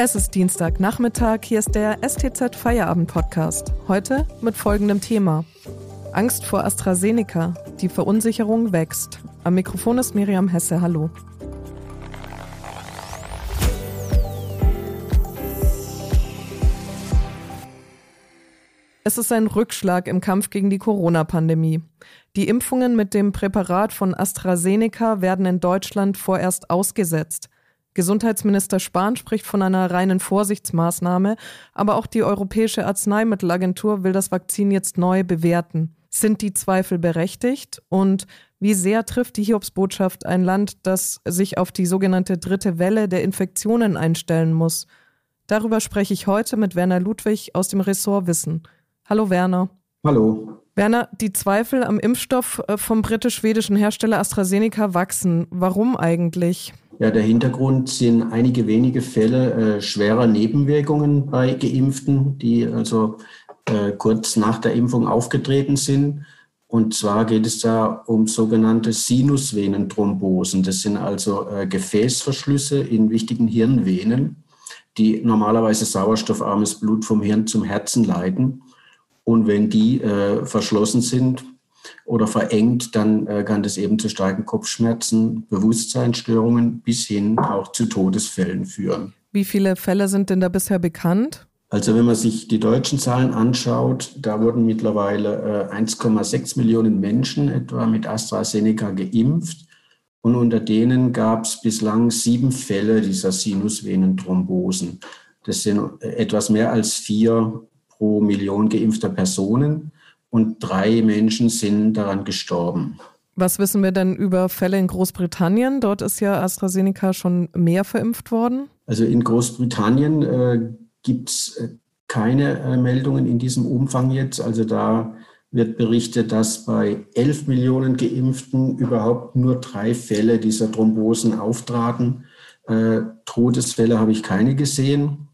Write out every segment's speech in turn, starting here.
Es ist Dienstagnachmittag, hier ist der STZ Feierabend Podcast. Heute mit folgendem Thema. Angst vor AstraZeneca. Die Verunsicherung wächst. Am Mikrofon ist Miriam Hesse. Hallo. Es ist ein Rückschlag im Kampf gegen die Corona-Pandemie. Die Impfungen mit dem Präparat von AstraZeneca werden in Deutschland vorerst ausgesetzt. Gesundheitsminister Spahn spricht von einer reinen Vorsichtsmaßnahme, aber auch die Europäische Arzneimittelagentur will das Vakzin jetzt neu bewerten. Sind die Zweifel berechtigt? Und wie sehr trifft die Hiobsbotschaft ein Land, das sich auf die sogenannte dritte Welle der Infektionen einstellen muss? Darüber spreche ich heute mit Werner Ludwig aus dem Ressort Wissen. Hallo Werner. Hallo. Werner, die Zweifel am Impfstoff äh, vom britisch-schwedischen Hersteller AstraZeneca wachsen. Warum eigentlich? Ja, der Hintergrund sind einige wenige Fälle äh, schwerer Nebenwirkungen bei Geimpften, die also äh, kurz nach der Impfung aufgetreten sind. Und zwar geht es da um sogenannte Sinusvenenthrombosen. Das sind also äh, Gefäßverschlüsse in wichtigen Hirnvenen, die normalerweise sauerstoffarmes Blut vom Hirn zum Herzen leiten. Und wenn die äh, verschlossen sind oder verengt, dann äh, kann das eben zu starken Kopfschmerzen, Bewusstseinsstörungen bis hin auch zu Todesfällen führen. Wie viele Fälle sind denn da bisher bekannt? Also wenn man sich die deutschen Zahlen anschaut, da wurden mittlerweile äh, 1,6 Millionen Menschen etwa mit AstraZeneca geimpft. Und unter denen gab es bislang sieben Fälle dieser Sinusvenenthrombosen. Das sind äh, etwas mehr als vier pro Million geimpfter Personen und drei Menschen sind daran gestorben. Was wissen wir denn über Fälle in Großbritannien? Dort ist ja AstraZeneca schon mehr verimpft worden. Also in Großbritannien äh, gibt es äh, keine äh, Meldungen in diesem Umfang jetzt. Also da wird berichtet, dass bei 11 Millionen Geimpften überhaupt nur drei Fälle dieser Thrombosen auftraten. Äh, Todesfälle habe ich keine gesehen.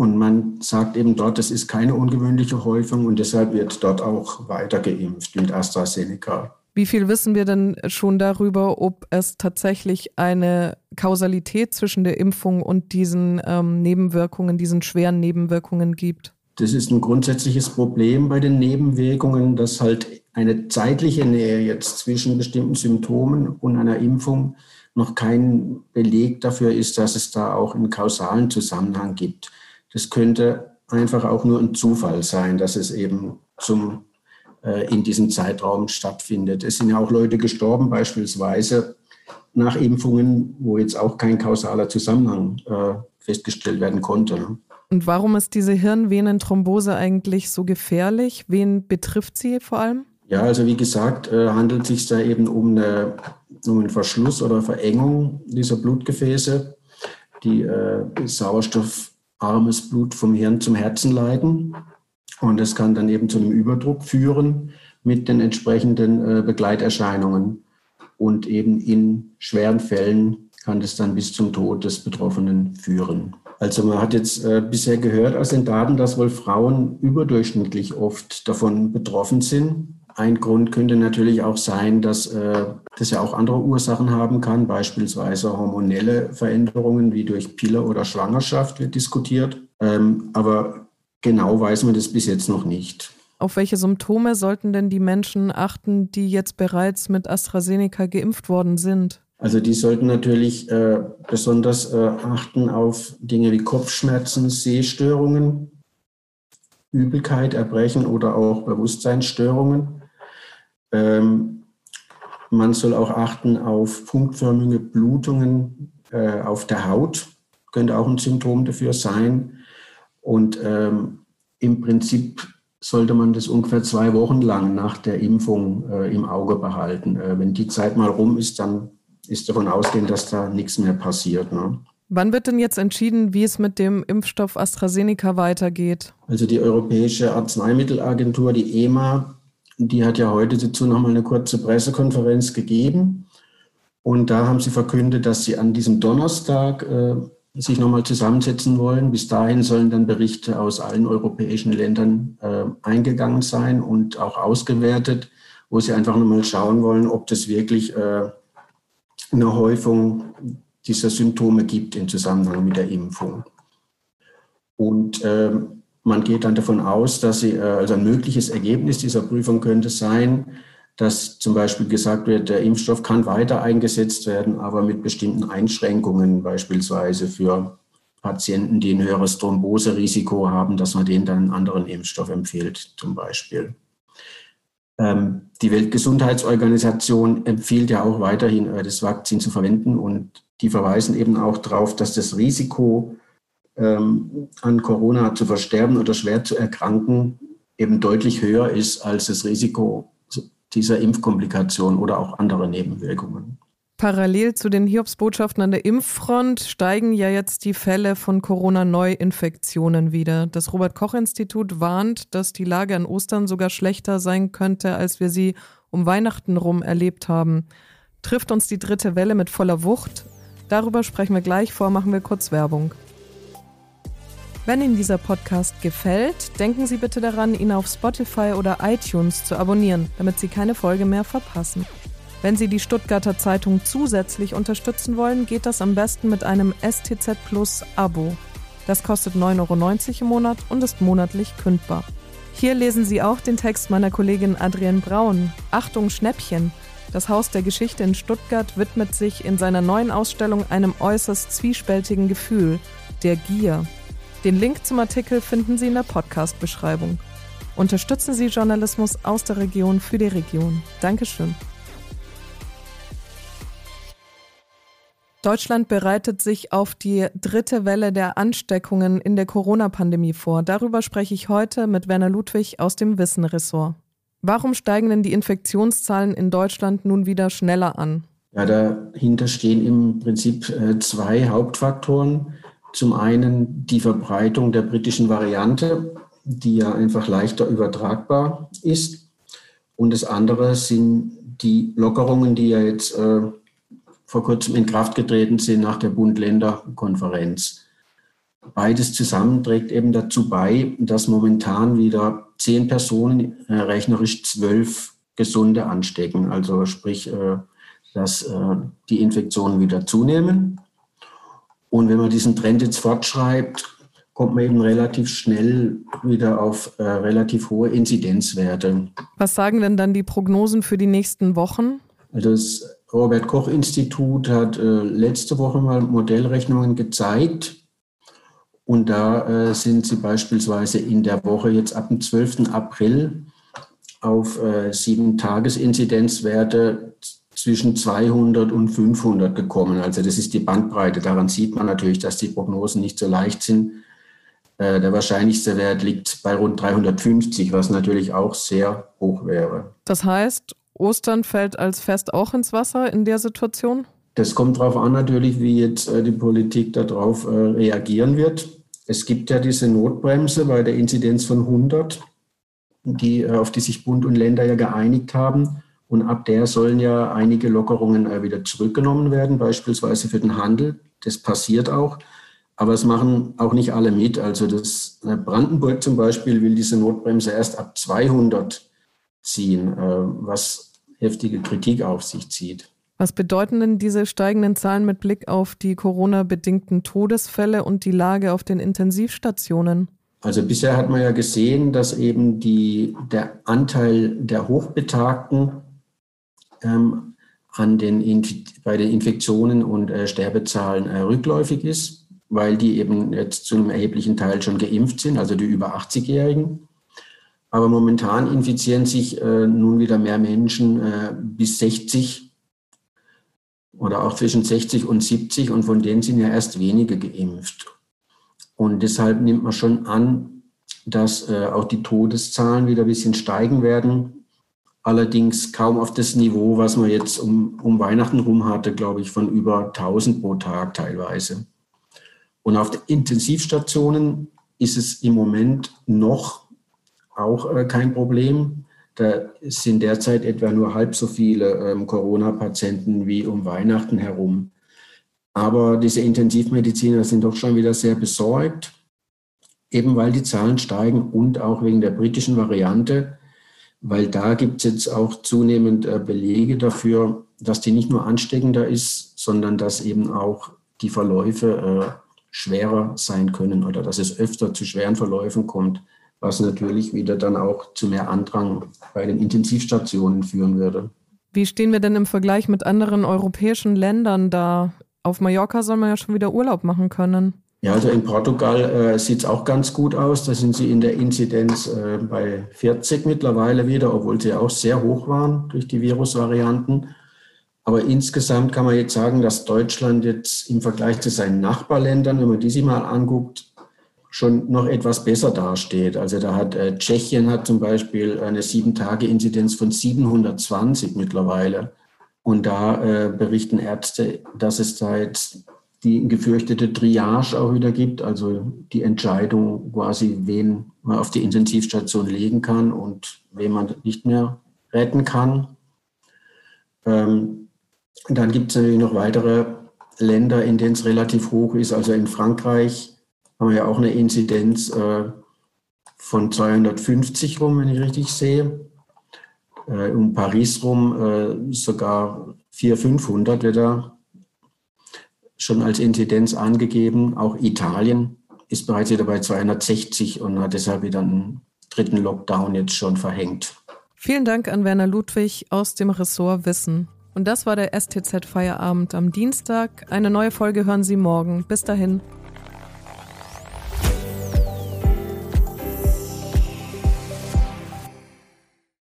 Und man sagt eben dort, das ist keine ungewöhnliche Häufung und deshalb wird dort auch weiter geimpft mit AstraZeneca. Wie viel wissen wir denn schon darüber, ob es tatsächlich eine Kausalität zwischen der Impfung und diesen ähm, Nebenwirkungen, diesen schweren Nebenwirkungen gibt? Das ist ein grundsätzliches Problem bei den Nebenwirkungen, dass halt eine zeitliche Nähe jetzt zwischen bestimmten Symptomen und einer Impfung noch kein Beleg dafür ist, dass es da auch einen kausalen Zusammenhang gibt. Das könnte einfach auch nur ein Zufall sein, dass es eben zum, äh, in diesem Zeitraum stattfindet. Es sind ja auch Leute gestorben, beispielsweise nach Impfungen, wo jetzt auch kein kausaler Zusammenhang äh, festgestellt werden konnte. Und warum ist diese Hirnvenenthrombose eigentlich so gefährlich? Wen betrifft sie vor allem? Ja, also wie gesagt, äh, handelt es sich da eben um, eine, um einen Verschluss oder Verengung dieser Blutgefäße, die äh, Sauerstoff armes Blut vom Hirn zum Herzen leiten. Und das kann dann eben zu einem Überdruck führen mit den entsprechenden äh, Begleiterscheinungen. Und eben in schweren Fällen kann das dann bis zum Tod des Betroffenen führen. Also man hat jetzt äh, bisher gehört aus den Daten, dass wohl Frauen überdurchschnittlich oft davon betroffen sind. Ein Grund könnte natürlich auch sein, dass äh, das ja auch andere Ursachen haben kann, beispielsweise hormonelle Veränderungen wie durch Pille oder Schwangerschaft wird diskutiert. Ähm, aber genau weiß man das bis jetzt noch nicht. Auf welche Symptome sollten denn die Menschen achten, die jetzt bereits mit AstraZeneca geimpft worden sind? Also die sollten natürlich äh, besonders äh, achten auf Dinge wie Kopfschmerzen, Sehstörungen, Übelkeit, Erbrechen oder auch Bewusstseinsstörungen. Ähm, man soll auch achten auf punktförmige Blutungen äh, auf der Haut, könnte auch ein Symptom dafür sein. Und ähm, im Prinzip sollte man das ungefähr zwei Wochen lang nach der Impfung äh, im Auge behalten. Äh, wenn die Zeit mal rum ist, dann ist davon ausgehend, dass da nichts mehr passiert. Ne? Wann wird denn jetzt entschieden, wie es mit dem Impfstoff AstraZeneca weitergeht? Also die Europäische Arzneimittelagentur, die EMA, die hat ja heute dazu nochmal eine kurze Pressekonferenz gegeben. Und da haben sie verkündet, dass sie an diesem Donnerstag äh, sich nochmal zusammensetzen wollen. Bis dahin sollen dann Berichte aus allen europäischen Ländern äh, eingegangen sein und auch ausgewertet, wo sie einfach nochmal schauen wollen, ob das wirklich äh, eine Häufung dieser Symptome gibt im Zusammenhang mit der Impfung. Und äh, man geht dann davon aus, dass sie, äh, also ein mögliches Ergebnis dieser Prüfung könnte sein, dass zum Beispiel gesagt wird, der Impfstoff kann weiter eingesetzt werden, aber mit bestimmten Einschränkungen, beispielsweise für Patienten, die ein höheres Thromboserisiko haben, dass man denen dann einen anderen Impfstoff empfiehlt, zum Beispiel. Ähm, die Weltgesundheitsorganisation empfiehlt ja auch weiterhin, äh, das Vakzin zu verwenden und die verweisen eben auch darauf, dass das Risiko, ähm, an Corona zu versterben oder schwer zu erkranken, eben deutlich höher ist als das Risiko dieser Impfkomplikation oder auch andere Nebenwirkungen. Parallel zu den Hiobsbotschaften an der Impffront steigen ja jetzt die Fälle von Corona-Neuinfektionen wieder. Das Robert-Koch-Institut warnt, dass die Lage an Ostern sogar schlechter sein könnte, als wir sie um Weihnachten rum erlebt haben. Trifft uns die dritte Welle mit voller Wucht? Darüber sprechen wir gleich vor, machen wir kurz Werbung. Wenn Ihnen dieser Podcast gefällt, denken Sie bitte daran, ihn auf Spotify oder iTunes zu abonnieren, damit Sie keine Folge mehr verpassen. Wenn Sie die Stuttgarter Zeitung zusätzlich unterstützen wollen, geht das am besten mit einem STZ Plus Abo. Das kostet 9,90 Euro im Monat und ist monatlich kündbar. Hier lesen Sie auch den Text meiner Kollegin Adrienne Braun. Achtung Schnäppchen! Das Haus der Geschichte in Stuttgart widmet sich in seiner neuen Ausstellung einem äußerst zwiespältigen Gefühl, der Gier. Den Link zum Artikel finden Sie in der Podcast-Beschreibung. Unterstützen Sie Journalismus aus der Region für die Region. Dankeschön. Deutschland bereitet sich auf die dritte Welle der Ansteckungen in der Corona-Pandemie vor. Darüber spreche ich heute mit Werner Ludwig aus dem Wissen-Ressort. Warum steigen denn die Infektionszahlen in Deutschland nun wieder schneller an? Ja, dahinter stehen im Prinzip äh, zwei Hauptfaktoren. Zum einen die Verbreitung der britischen Variante, die ja einfach leichter übertragbar ist. Und das andere sind die Lockerungen, die ja jetzt äh, vor kurzem in Kraft getreten sind nach der Bund-Länder-Konferenz. Beides zusammen trägt eben dazu bei, dass momentan wieder zehn Personen, äh, rechnerisch zwölf Gesunde anstecken. Also sprich, äh, dass äh, die Infektionen wieder zunehmen. Und wenn man diesen Trend jetzt fortschreibt, kommt man eben relativ schnell wieder auf äh, relativ hohe Inzidenzwerte. Was sagen denn dann die Prognosen für die nächsten Wochen? Das Robert Koch Institut hat äh, letzte Woche mal Modellrechnungen gezeigt. Und da äh, sind sie beispielsweise in der Woche jetzt ab dem 12. April auf äh, sieben Tagesinzidenzwerte zwischen 200 und 500 gekommen. Also das ist die Bandbreite. Daran sieht man natürlich, dass die Prognosen nicht so leicht sind. Äh, der wahrscheinlichste Wert liegt bei rund 350, was natürlich auch sehr hoch wäre. Das heißt, Ostern fällt als Fest auch ins Wasser in der Situation? Das kommt darauf an natürlich, wie jetzt äh, die Politik darauf äh, reagieren wird. Es gibt ja diese Notbremse bei der Inzidenz von 100, die, auf die sich Bund und Länder ja geeinigt haben. Und ab der sollen ja einige Lockerungen wieder zurückgenommen werden, beispielsweise für den Handel. Das passiert auch. Aber es machen auch nicht alle mit. Also das Brandenburg zum Beispiel will diese Notbremse erst ab 200 ziehen, was heftige Kritik auf sich zieht. Was bedeuten denn diese steigenden Zahlen mit Blick auf die Corona-bedingten Todesfälle und die Lage auf den Intensivstationen? Also bisher hat man ja gesehen, dass eben die, der Anteil der Hochbetagten ähm, an den bei den Infektionen und äh, Sterbezahlen äh, rückläufig ist, weil die eben jetzt zu einem erheblichen Teil schon geimpft sind, also die über 80-Jährigen. Aber momentan infizieren sich äh, nun wieder mehr Menschen äh, bis 60 oder auch zwischen 60 und 70 und von denen sind ja erst wenige geimpft. Und deshalb nimmt man schon an, dass äh, auch die Todeszahlen wieder ein bisschen steigen werden. Allerdings kaum auf das Niveau, was man jetzt um, um Weihnachten rum hatte, glaube ich, von über 1000 pro Tag teilweise. Und auf den Intensivstationen ist es im Moment noch auch äh, kein Problem. Da sind derzeit etwa nur halb so viele ähm, Corona-Patienten wie um Weihnachten herum. Aber diese Intensivmediziner sind doch schon wieder sehr besorgt, eben weil die Zahlen steigen und auch wegen der britischen Variante, weil da gibt es jetzt auch zunehmend äh, Belege dafür, dass die nicht nur ansteckender ist, sondern dass eben auch die Verläufe schwerer sein können oder dass es öfter zu schweren Verläufen kommt, was natürlich wieder dann auch zu mehr Andrang bei den Intensivstationen führen würde. Wie stehen wir denn im Vergleich mit anderen europäischen Ländern da? Auf Mallorca soll man ja schon wieder Urlaub machen können. Ja, also in Portugal äh, sieht es auch ganz gut aus. Da sind sie in der Inzidenz äh, bei 40 mittlerweile wieder, obwohl sie auch sehr hoch waren durch die Virusvarianten. Aber insgesamt kann man jetzt sagen, dass Deutschland jetzt im Vergleich zu seinen Nachbarländern, wenn man die sich mal anguckt, schon noch etwas besser dasteht. Also da hat äh, Tschechien hat zum Beispiel eine Sieben-Tage-Inzidenz von 720 mittlerweile. Und da äh, berichten Ärzte, dass es jetzt die gefürchtete Triage auch wieder gibt, also die Entscheidung quasi, wen man auf die Intensivstation legen kann und wen man nicht mehr retten kann. Ähm, dann gibt es natürlich noch weitere Länder, in denen es relativ hoch ist. Also in Frankreich haben wir ja auch eine Inzidenz äh, von 250 rum, wenn ich richtig sehe. Äh, um Paris rum äh, sogar 400, 500 wird da schon als Inzidenz angegeben. Auch Italien ist bereits wieder bei 260 und hat deshalb wieder einen dritten Lockdown jetzt schon verhängt. Vielen Dank an Werner Ludwig aus dem Ressort Wissen. Und das war der STZ Feierabend am Dienstag. Eine neue Folge hören Sie morgen. Bis dahin.